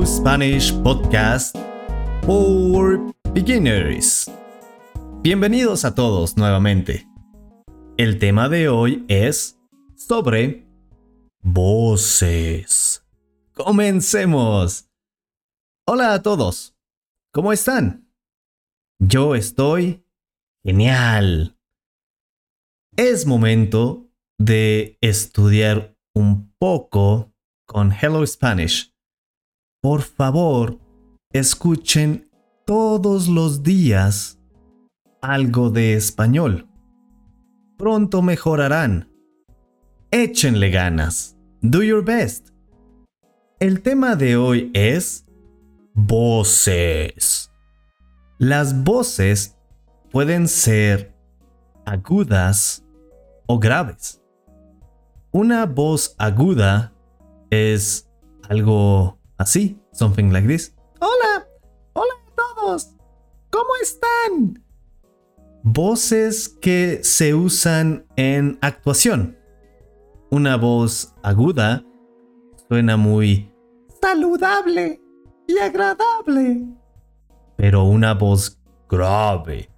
Spanish Podcast for Beginners. Bienvenidos a todos nuevamente. El tema de hoy es sobre voces. Comencemos. Hola a todos. ¿Cómo están? Yo estoy genial. Es momento de estudiar un poco con Hello Spanish. Por favor, escuchen todos los días algo de español. Pronto mejorarán. Échenle ganas. Do your best. El tema de hoy es voces. Las voces pueden ser agudas o graves. Una voz aguda es algo así, something like this. Hola, hola a todos. ¿Cómo están? Voces que se usan en actuación. Una voz aguda suena muy saludable y agradable. Pero una voz grave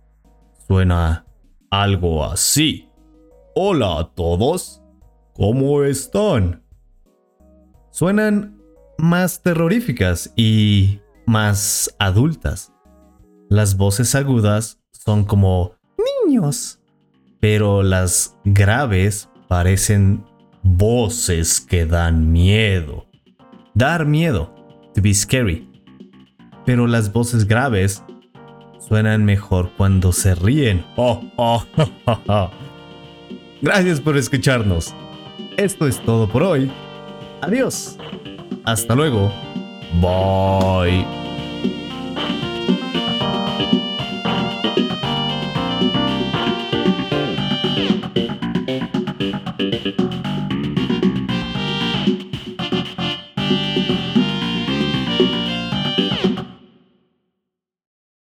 suena algo así. Hola a todos. ¿Cómo están? Suenan más terroríficas y más adultas. Las voces agudas son como niños, pero las graves parecen voces que dan miedo. Dar miedo, to be scary. Pero las voces graves suenan mejor cuando se ríen. Oh, oh, Gracias por escucharnos. Esto es todo por hoy. Adiós. Hasta luego. Bye.